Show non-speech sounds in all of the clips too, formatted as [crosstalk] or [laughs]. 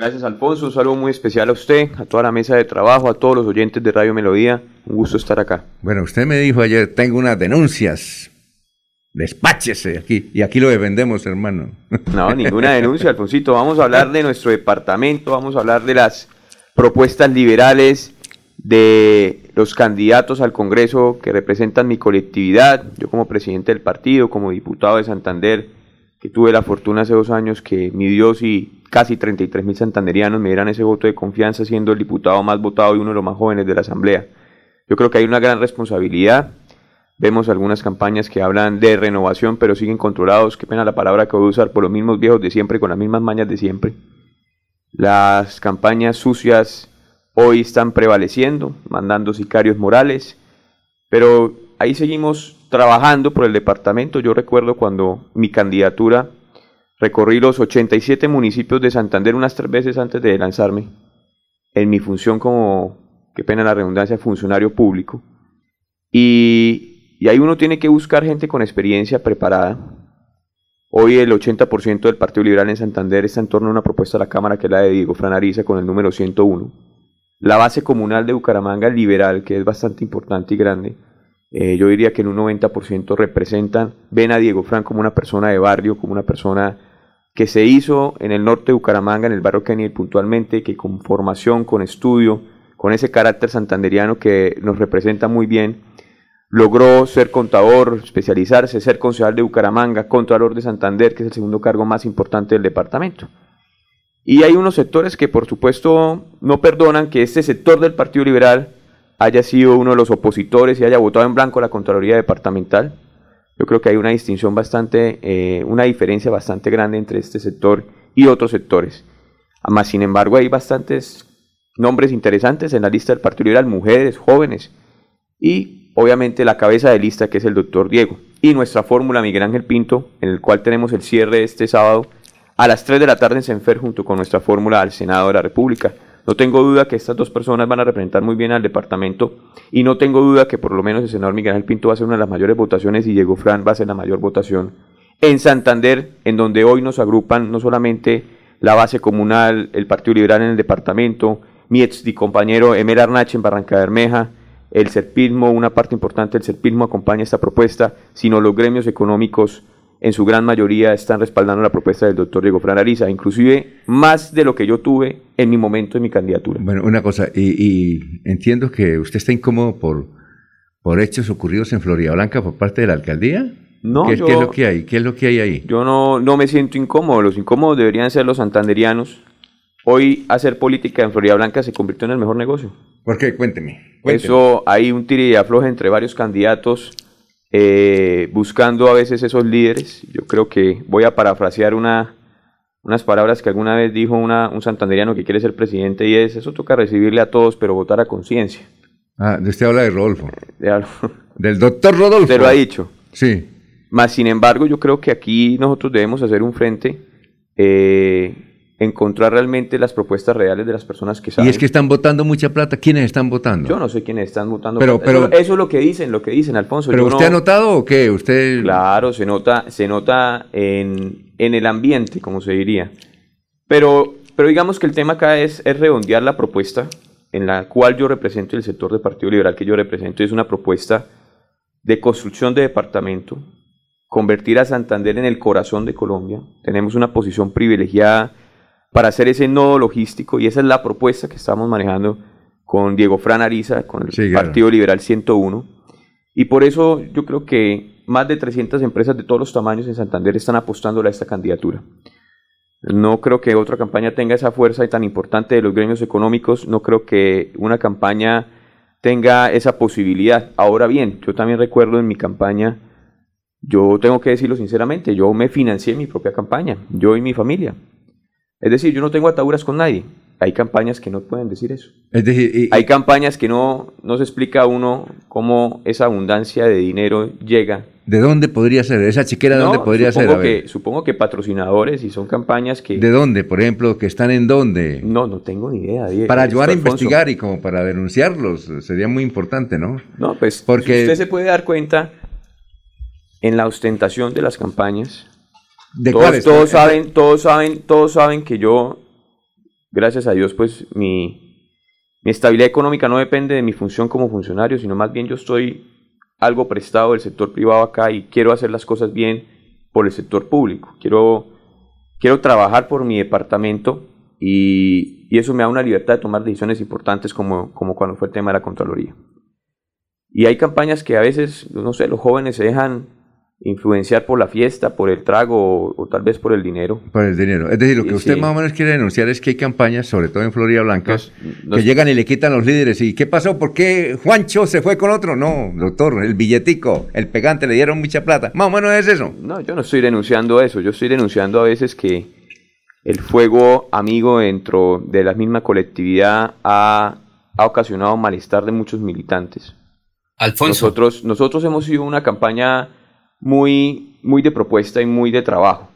Gracias, Alfonso. Un saludo muy especial a usted, a toda la mesa de trabajo, a todos los oyentes de Radio Melodía. Un gusto estar acá. Bueno, usted me dijo ayer, tengo unas denuncias. Despáchese aquí. Y aquí lo defendemos, hermano. [laughs] No, ninguna denuncia, Alfonsito. Vamos a hablar de nuestro departamento, vamos a hablar de las propuestas liberales, de los candidatos al Congreso que representan mi colectividad. Yo como presidente del partido, como diputado de Santander, que tuve la fortuna hace dos años que mi Dios y casi 33 mil santanderianos me dieran ese voto de confianza siendo el diputado más votado y uno de los más jóvenes de la Asamblea. Yo creo que hay una gran responsabilidad. Vemos algunas campañas que hablan de renovación, pero siguen controlados. Qué pena la palabra que voy a usar por los mismos viejos de siempre, con las mismas mañas de siempre. Las campañas sucias hoy están prevaleciendo, mandando sicarios morales, pero ahí seguimos trabajando por el departamento. Yo recuerdo cuando mi candidatura Recorrí los 87 municipios de Santander unas tres veces antes de lanzarme en mi función como, qué pena la redundancia, funcionario público. Y, y ahí uno tiene que buscar gente con experiencia preparada. Hoy el 80% del Partido Liberal en Santander está en torno a una propuesta de la Cámara que es la de Diego Franariza con el número 101. La base comunal de Bucaramanga liberal, que es bastante importante y grande, eh, yo diría que en un 90% representan, ven a Diego Fran como una persona de barrio, como una persona que se hizo en el norte de Bucaramanga, en el barrio Kennedy puntualmente, que con formación, con estudio, con ese carácter santanderiano que nos representa muy bien, logró ser contador, especializarse, ser concejal de Bucaramanga, contador de Santander, que es el segundo cargo más importante del departamento. Y hay unos sectores que por supuesto no perdonan que este sector del Partido Liberal haya sido uno de los opositores y haya votado en blanco la Contraloría Departamental. Yo creo que hay una distinción bastante, eh, una diferencia bastante grande entre este sector y otros sectores. Además, sin embargo, hay bastantes nombres interesantes en la lista del Partido Liberal, mujeres, jóvenes y obviamente la cabeza de lista que es el doctor Diego. Y nuestra fórmula Miguel Ángel Pinto, en el cual tenemos el cierre este sábado a las 3 de la tarde en Senfer junto con nuestra fórmula al Senado de la República. No tengo duda que estas dos personas van a representar muy bien al departamento y no tengo duda que por lo menos el senador Miguel Ángel Pinto va a ser una de las mayores votaciones y Diego Fran va a ser la mayor votación en Santander, en donde hoy nos agrupan no solamente la base comunal, el Partido Liberal en el departamento, mi ex compañero Emer Arnache en Barranca Bermeja, el Serpismo, una parte importante del Serpismo acompaña esta propuesta, sino los gremios económicos en su gran mayoría están respaldando la propuesta del doctor Diego Fran Ariza, inclusive más de lo que yo tuve en mi momento de mi candidatura. Bueno, una cosa, y, entiendo que usted está incómodo por, por hechos ocurridos en Florida Blanca por parte de la alcaldía. No, ¿Qué, es lo que hay? ¿Qué es lo que hay ahí? Yo no, no me siento incómodo, los incómodos deberían ser los santanderianos. Hoy hacer política en Florida Blanca se convirtió en el mejor negocio. ¿Por qué? Cuénteme. Eso, hay un tire y afloje entre varios candidatos eh, buscando a veces esos líderes. Yo creo que voy a parafrasear una, unas palabras que alguna vez dijo una, un santanderiano que quiere ser presidente y es, eso toca recibirle a todos, pero votar a conciencia. Ah, usted habla de Rodolfo. [laughs] Del doctor Rodolfo. Usted lo ha dicho. Sí. Más sin embargo, yo creo que aquí nosotros debemos hacer un frente eh, encontrar realmente las propuestas reales de las personas que saben. Y es que están votando mucha plata. ¿Quiénes están votando? Yo no sé quiénes están votando. Pero, pero eso, es lo que dicen, lo que dicen, Alfonso. ¿Pero usted ha notado o qué? Usted. Claro, se nota, se nota en, en el ambiente, como se diría. Pero, pero digamos que el tema acá es, es redondear la propuesta en la cual yo represento el sector del Partido Liberal que yo represento. Es una propuesta de construcción de departamento, convertir a Santander en el corazón de Colombia. Tenemos una posición privilegiada para hacer ese nodo logístico y esa es la propuesta que estamos manejando con Diego Fran Ariza, con el Partido Liberal 101. Y por eso yo creo que más de 300 empresas de todos los tamaños en Santander están apostando a esta candidatura. No creo que otra campaña tenga esa fuerza tan importante de los gremios económicos, no creo que una campaña tenga esa posibilidad. Ahora bien, yo también recuerdo en mi campaña, yo tengo que decirlo sinceramente, yo me financié mi propia campaña, yo y mi familia. Es decir, yo no tengo ataduras con nadie. Hay campañas que no pueden decir eso. Es decir, hay campañas que no, no se explica a uno cómo esa abundancia de dinero llega. ¿De dónde podría ser? ¿Esa chiquera de dónde podría ser? Que, supongo que patrocinadores y son campañas que... ¿De dónde, por ejemplo? ¿Que están en dónde? No, no tengo ni idea. para ayudar a investigar y como para denunciarlos sería muy importante, ¿no? No, pues Porque... usted se puede dar cuenta en la ostentación de las campañas todos, todos saben, todos saben, todos saben que yo gracias a Dios, pues mi, mi estabilidad económica no depende de mi función como funcionario, sino más bien yo estoy algo prestado del sector privado acá y quiero hacer las cosas bien por el sector público. Quiero, quiero trabajar por mi departamento y, y eso me da una libertad de tomar decisiones importantes como, como cuando fue el tema de la Contraloría. Y hay campañas que a veces, no sé, los jóvenes se dejan influenciar por la fiesta, por el trago o, tal vez por el dinero. Por el dinero. Es decir, lo que usted más o menos quiere denunciar es que hay campañas, sobre todo en Florida Blanca, que llegan y le quitan los líderes. ¿Y qué pasó? ¿Por qué Juancho se fue con otro? No, doctor, el billetico, el pegante, le dieron mucha plata. Más o menos es eso. No, yo no estoy denunciando eso. Yo estoy denunciando a veces que el fuego amigo dentro de la misma colectividad ha, ha ocasionado malestar de muchos militantes. Alfonso. Nosotros, nosotros hemos sido una campaña muy, muy de propuesta y muy de trabajo.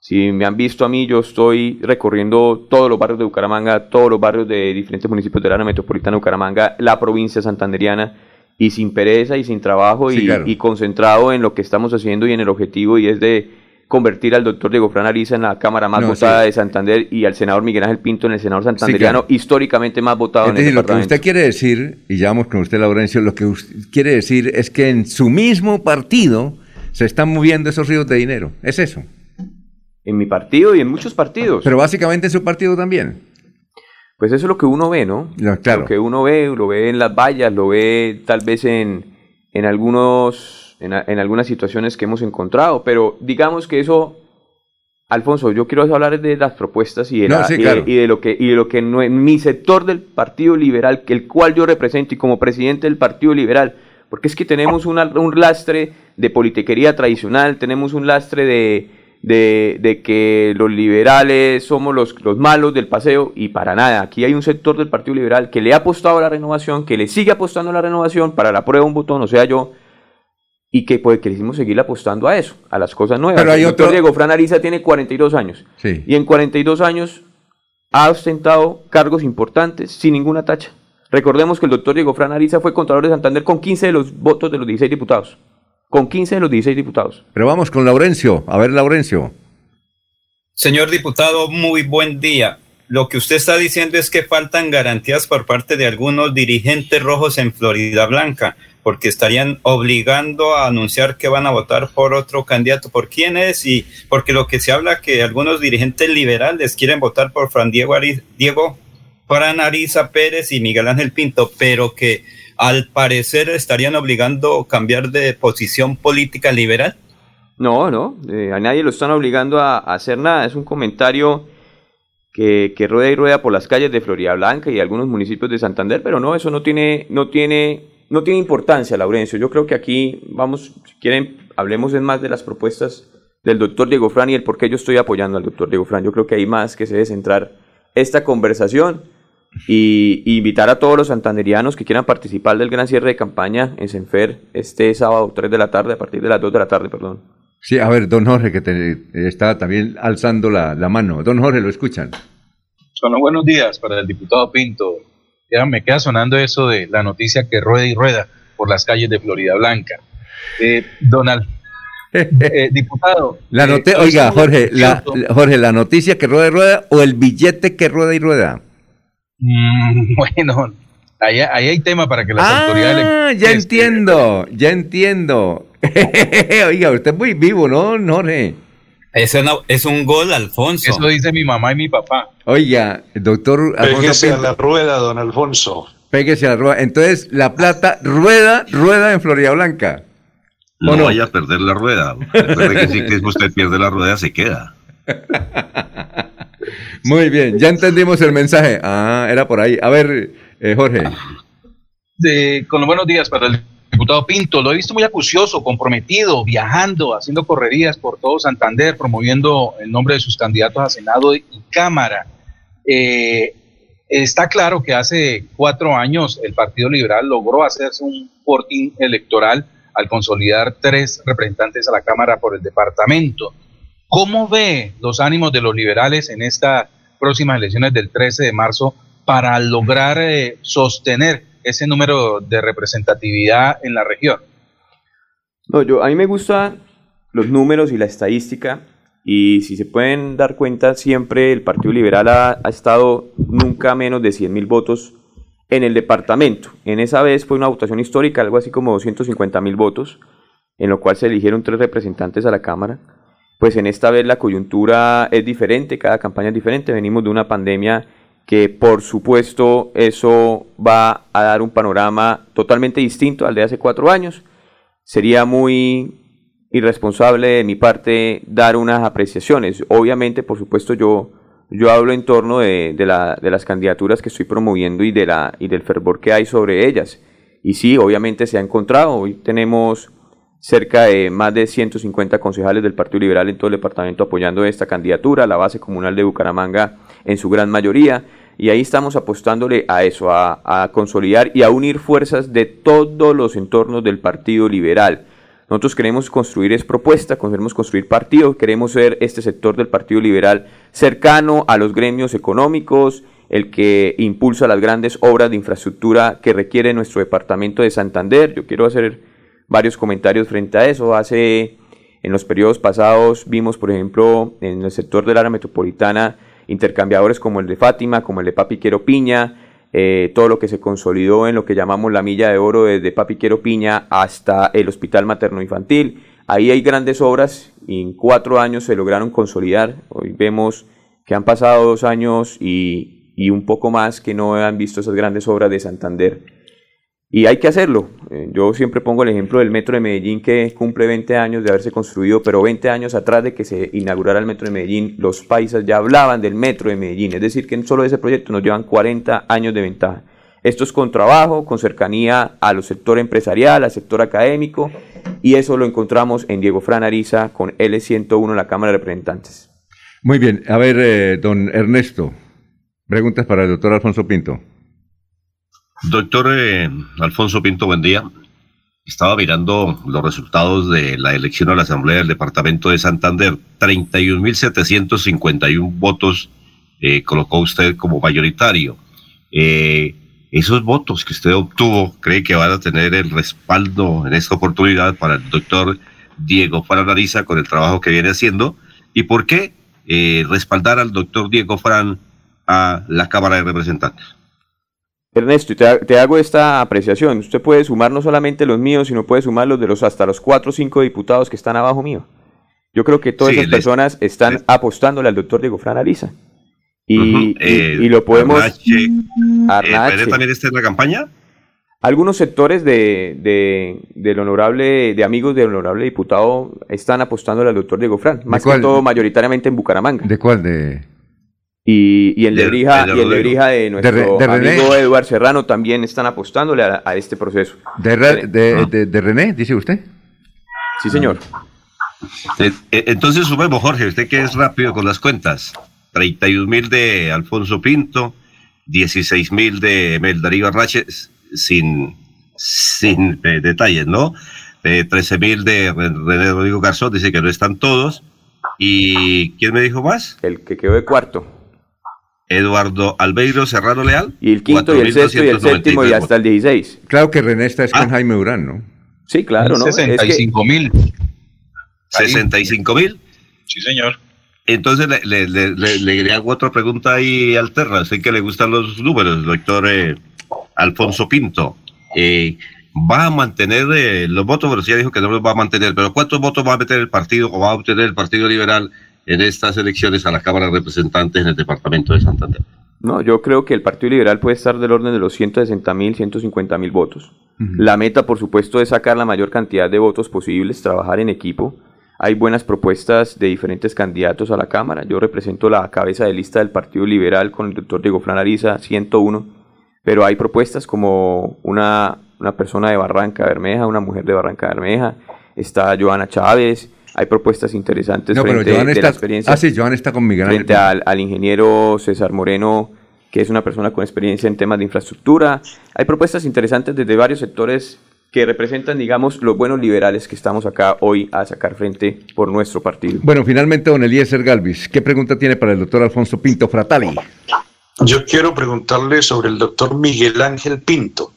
Si me han visto a mí, yo estoy recorriendo todos los barrios de Bucaramanga, todos los barrios de diferentes municipios del área metropolitana de Bucaramanga, la provincia santanderiana, y sin pereza y sin trabajo y, y, concentrado en lo que estamos haciendo y en el objetivo, y es de convertir al doctor Diego Fran Ariza en la Cámara más votada de Santander y al senador Miguel Ángel Pinto en el senador santanderiano, históricamente más votado en el Lo que usted quiere decir, y ya vamos con usted, Laurencio, lo que usted quiere decir es que en su mismo partido se están moviendo esos ríos de dinero. ¿Es eso? En mi partido y en muchos partidos. Pero básicamente en su partido también. Pues eso es lo que uno ve, ¿no? claro. Lo que uno ve, lo ve en las vallas, lo ve tal vez en, en algunos, en, algunas situaciones que hemos encontrado, pero digamos que eso Alfonso, yo quiero hablar de las propuestas y de, y, de, lo que y de lo que no, en mi sector del Partido Liberal, que el cual yo represento y como presidente del Partido Liberal, porque es que tenemos un lastre de politiquería tradicional, tenemos un lastre de, de, que los liberales somos los, los, malos del paseo y para nada. Aquí hay un sector del Partido Liberal que le ha apostado a la renovación, que le sigue apostando a la renovación para la prueba un botón, o sea yo, y que pues quisimos seguir apostando a eso, a las cosas nuevas. Pero hay otro... Diego Fran Ariza tiene 42 años y en 42 años ha ostentado cargos importantes sin ninguna tacha. Recordemos que el doctor Diego Fran Ariza fue Contralor de Santander con 15 de los votos de los 16 diputados. Con 15 de los 16 diputados. Pero vamos con Laurencio. A ver, Laurencio. Señor diputado, muy buen día. Lo que usted está diciendo es que faltan garantías por parte de algunos dirigentes rojos en Florida Blanca, porque estarían obligando a anunciar que van a votar por otro candidato. ¿Por quién es? Y porque lo que se habla que algunos dirigentes liberales quieren votar por Fran Diego, Diego Fran Ariza Pérez y Miguel Ángel Pinto, pero que al parecer estarían obligando a cambiar de posición política liberal. No, no, eh, a nadie lo están obligando a, hacer nada. Es un comentario que, que, rueda y rueda por las calles de Florida Blanca y algunos municipios de Santander, pero no, eso no tiene, no tiene, no tiene importancia, Laurencio. Yo creo que aquí vamos, si quieren, hablemos más de las propuestas del doctor Diego Fran y el por qué yo estoy apoyando al doctor Diego Fran. Yo creo que hay más que se debe centrar esta conversación y, invitar a todos los santanderianos que quieran participar del gran cierre de campaña en Senfer este sábado 3 de la tarde, a partir de las 2 de la tarde, perdón. Sí, a ver, don Jorge, que te, está también alzando la, mano. Don Jorge, ¿lo escuchan? Bueno, buenos días para el diputado Pinto. Ya me queda sonando eso de la noticia que rueda y rueda por las calles de Florida Blanca. Eh, Donald, [laughs] eh, diputado. La eh, oiga, Jorge la, Jorge, la noticia que rueda y rueda o el billete que rueda y rueda. Mm, [laughs] bueno, ahí, hay tema para que las ah, autoridades... ya entiendo, ya entiendo. [laughs] Oiga, usted es muy vivo, ¿no, Jorge? Es, es un gol, Alfonso. Eso dice mi mamá y mi papá. Oiga, doctor Alfonso Pégese a la rueda, don Alfonso. Pégese a la rueda. Entonces, la plata rueda, rueda en Florida Blanca. No, no vaya a perder la rueda. Recuerde que si que usted pierde la rueda, se queda. [laughs] Muy bien, ya entendimos el mensaje. Ah, era por ahí. A ver, eh, Jorge. con los buenos días para el diputado Pinto. Lo he visto muy acucioso, comprometido, viajando, haciendo correrías por todo Santander, promoviendo el nombre de sus candidatos a Senado y Cámara. Eh, está claro que hace cuatro años el Partido Liberal logró hacerse un portín electoral al consolidar tres representantes a la Cámara por el departamento. ¿Cómo ve los ánimos de los liberales en estas próximas elecciones del 13 de marzo para lograr eh, sostener ese número de representatividad en la región? No, yo, a mí me gustan los números y la estadística Y si se pueden dar cuenta, siempre el Partido Liberal ha, estado nunca menos de 100 mil votos en el departamento. En esa vez fue una votación histórica, algo así como 250 mil votos, en lo cual se eligieron tres representantes a la Cámara. Pues en esta vez la coyuntura es diferente, cada campaña es diferente. Venimos de una pandemia que por supuesto eso va a dar un panorama totalmente distinto al de hace cuatro años. Sería muy irresponsable de mi parte dar unas apreciaciones. Obviamente, por supuesto, yo, yo hablo en torno de, de, las candidaturas que estoy promoviendo y, de la, y del fervor que hay sobre ellas. Y sí, obviamente se ha encontrado. Hoy tenemos cerca de más de 150 concejales del Partido Liberal en todo el departamento apoyando esta candidatura, la base comunal de Bucaramanga en su gran mayoría. Y ahí estamos apostándole a eso, a, a consolidar y a unir fuerzas de todos los entornos del Partido Liberal nosotros queremos construir es propuesta, queremos construir partido, queremos ser este sector del Partido Liberal cercano a los gremios económicos, el que impulsa las grandes obras de infraestructura que requiere nuestro departamento de Santander. Yo quiero hacer varios comentarios frente a eso. Hace en los periodos pasados vimos, por ejemplo, en el sector del área metropolitana intercambiadores como el de Fátima, como el de Papiquero Piña, eh, todo lo que se consolidó en lo que llamamos la milla de oro desde Papiquero Piña hasta el Hospital Materno Infantil. Ahí hay grandes obras y en cuatro años se lograron consolidar. Hoy vemos que han pasado dos años y, y un poco más que no han visto esas grandes obras de Santander. Y hay que hacerlo. Eh, yo siempre pongo el ejemplo del Metro de Medellín que cumple 20 años de haberse construido, pero 20 años atrás de que se inaugurara el Metro de Medellín, los países ya hablaban del Metro de Medellín. Es decir, que en solo ese proyecto nos llevan 40 años de ventaja. Esto es con trabajo, con cercanía al sector empresarial, al sector académico, y eso lo encontramos en Diego Fran Ariza con L101 en la Cámara de Representantes. Muy bien, a ver, eh, don Ernesto, preguntas para el doctor Alfonso Pinto. Doctor eh, Alfonso Pinto, buen día. Estaba mirando los resultados de la elección a la Asamblea del Departamento de Santander. 31.751 votos eh, colocó usted como mayoritario. Eh, esos votos que usted obtuvo, ¿cree que van a tener el respaldo en esta oportunidad para el doctor Diego Faranariza con el trabajo que viene haciendo? ¿Y por qué respaldar al doctor Diego Fran a la Cámara de Representantes? Ernesto, te, hago esta apreciación. Usted puede sumar no solamente los míos, sino puede sumar los de los hasta los cuatro o cinco diputados que están abajo mío. Yo creo que todas esas personas están apostándole al doctor Diego Fran Ariza. Y, eh, y, lo podemos... Arnache, eh, también está en la campaña? Algunos sectores de, de, del honorable, de amigos del honorable diputado están apostándole al doctor Diego Fran, más que todo mayoritariamente en Bucaramanga. ¿De cuál? ¿De y, y el de Brija, y el de, Brija de nuestro amigo Eduardo Serrano también están apostándole a, este proceso. ¿De, de, René, dice usted? Sí, señor. Eh, eh, entonces sumemos, Jorge, usted que es rápido con las cuentas. 31 mil de Alfonso Pinto, 16 mil de Meldarío Arrache, sin, sin eh, detalles, ¿no? 13 mil de René Rodrigo Garzón, dice que no están todos. ¿Y quién me dijo más? El que quedó de cuarto. Eduardo Albeiro Serrano Leal. Y el quinto y el sexto y el séptimo y hasta el 16. Claro que René está es con ah. Jaime Urán, ¿no? Sí, claro, ¿no? 65 mil. 65 mil. Sí, señor. Entonces le, le, hago otra pregunta ahí alterna. Sé que le gustan los números, doctor eh, Alfonso Pinto. Eh, ¿Va a mantener eh, los votos? Pero sí ya dijo que no los va a mantener. Pero ¿cuántos votos va a meter el partido o va a obtener el Partido Liberal en estas elecciones a la Cámara de Representantes en el Departamento de Santander? No, yo creo que el Partido Liberal puede estar del orden de los 160 mil, 150 mil votos. La meta, por supuesto, es sacar la mayor cantidad de votos posibles, trabajar en equipo. Hay buenas propuestas de diferentes candidatos a la Cámara. Yo represento la cabeza de lista del Partido Liberal con el doctor Diego Flanariza, 101. Pero hay propuestas como una, una persona de Barranca Bermeja, una mujer de Barranca Bermeja. Está Joana Chávez, hay propuestas interesantes frente de la experiencia. Ah, sí, Joan está con Miguel Frente al, ingeniero César Moreno, que es una persona con experiencia en temas de infraestructura. Hay propuestas interesantes desde varios sectores que representan, digamos, los buenos liberales que estamos acá hoy a sacar frente por nuestro partido. Bueno, finalmente, don Eliezer Galvis, ¿qué pregunta tiene para el doctor Alfonso Pinto Fratali? Yo quiero preguntarle sobre el doctor Miguel Ángel Pinto.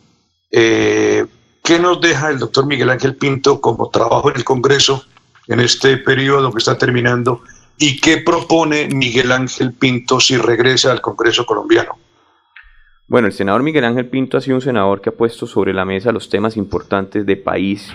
Eh, ¿Qué nos deja el doctor Miguel Ángel Pinto como trabajo en el Congreso en este periodo que está terminando y qué propone Miguel Ángel Pinto si regresa al Congreso colombiano. Bueno, el senador Miguel Ángel Pinto ha sido un senador que ha puesto sobre la mesa los temas importantes de país,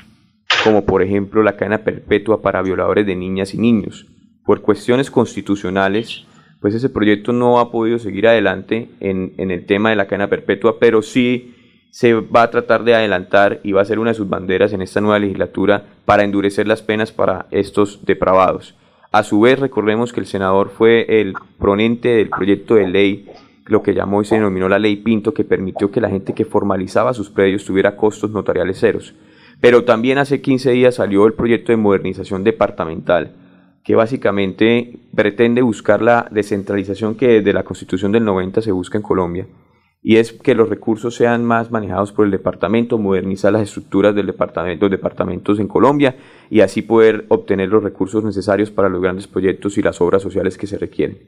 como por ejemplo la cadena perpetua para violadores de niñas y niños. Por cuestiones constitucionales, pues ese proyecto no ha podido seguir adelante en, en el tema de la cadena perpetua, pero sí se va a tratar de adelantar y va a ser una de sus banderas en esta nueva legislatura para endurecer las penas para estos depravados. A su vez, recordemos que el senador fue el ponente del proyecto de ley, lo que llamó y se denominó la ley Pinto, que permitió que la gente que formalizaba sus predios tuviera costos notariales ceros. Pero también hace 15 días salió el proyecto de modernización departamental, que básicamente pretende buscar la descentralización que desde la Constitución del 90 se busca en Colombia y es que los recursos sean más manejados por el departamento, modernizar las estructuras del departamento, los departamentos en Colombia y así poder obtener los recursos necesarios para los grandes proyectos y las obras sociales que se requieren.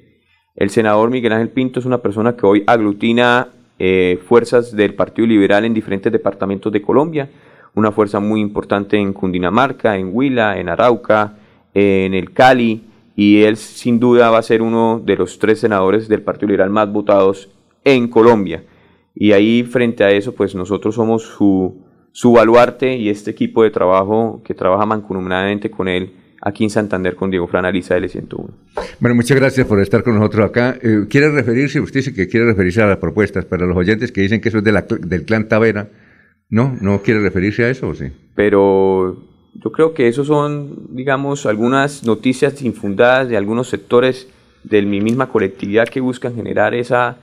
El senador Miguel Ángel Pinto es una persona que hoy aglutina eh, fuerzas del Partido Liberal en diferentes departamentos de Colombia, una fuerza muy importante en Cundinamarca, en Huila, en Arauca, en el Cali, y él sin duda va a ser uno de los tres senadores del Partido Liberal más votados en Colombia. Y ahí frente a eso, pues nosotros somos su, su baluarte y este equipo de trabajo que trabaja mancomunadamente con él aquí en Santander con Diego Fran Ariza L101. Bueno, muchas gracias por estar con nosotros acá. Eh, ¿Quiere referirse, usted dice que quiere referirse a las propuestas, pero los oyentes que dicen que eso es de la, del clan Tavera, ¿no? ¿No quiere referirse a eso o sí? Pero yo creo que eso son, digamos, algunas noticias infundadas de algunos sectores de mi misma colectividad que buscan generar esa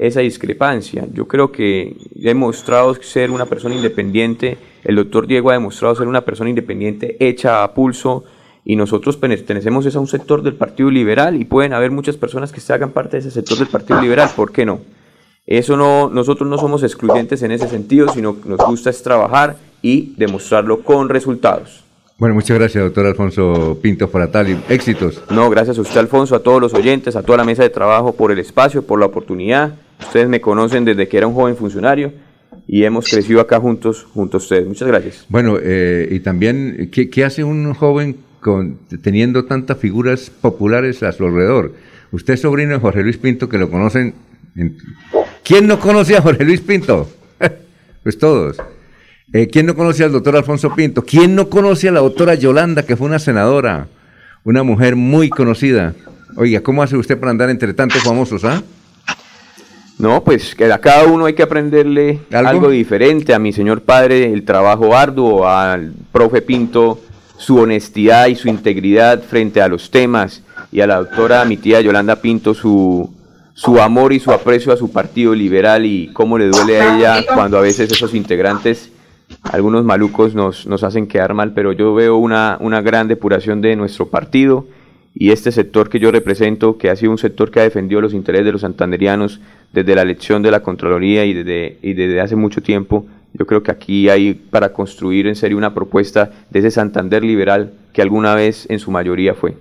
esa discrepancia. Yo creo que he demostrado ser una persona independiente, el doctor Diego ha demostrado ser una persona independiente hecha a pulso y nosotros pertenecemos a un sector del Partido Liberal y pueden haber muchas personas que se hagan parte de ese sector del Partido Liberal, ¿por qué no? Eso no, nosotros no somos excluyentes en ese sentido, sino que nos gusta es trabajar y demostrarlo con resultados. Bueno, muchas gracias, doctor Alfonso Pinto Foratali. Éxitos. No, gracias a usted, Alfonso, a todos los oyentes, a toda la mesa de trabajo por el espacio, por la oportunidad Ustedes me conocen desde que era un joven funcionario y hemos crecido acá juntos, junto a ustedes. Muchas gracias. Bueno, eh, y también, ¿qué, hace un joven con, teniendo tantas figuras populares a su alrededor? Usted es sobrino de Jorge Luis Pinto, que lo conocen. ¿Quién no conoce a Jorge Luis Pinto? [laughs] pues todos. Eh, ¿Quién no conoce al doctor Alfonso Pinto? ¿Quién no conoce a la doctora Yolanda, que fue una senadora, una mujer muy conocida? Oiga, ¿cómo hace usted para andar entre tantos famosos, ah? No, pues que a cada uno hay que aprenderle ¿Algo? diferente. A mi señor padre el trabajo arduo, al profe Pinto su honestidad y su integridad frente a los temas y a la doctora, mi tía Yolanda Pinto, su, su amor y su aprecio a su partido liberal y cómo le duele a ella cuando a veces esos integrantes, algunos malucos, nos, nos hacen quedar mal, pero yo veo una, una gran depuración de nuestro partido y este sector que yo represento, que ha sido un sector que ha defendido los intereses de los santanderianos desde la elección de la Contraloría y desde, y desde hace mucho tiempo, yo creo que aquí hay para construir en serio una propuesta de ese Santander liberal que alguna vez en su mayoría fue.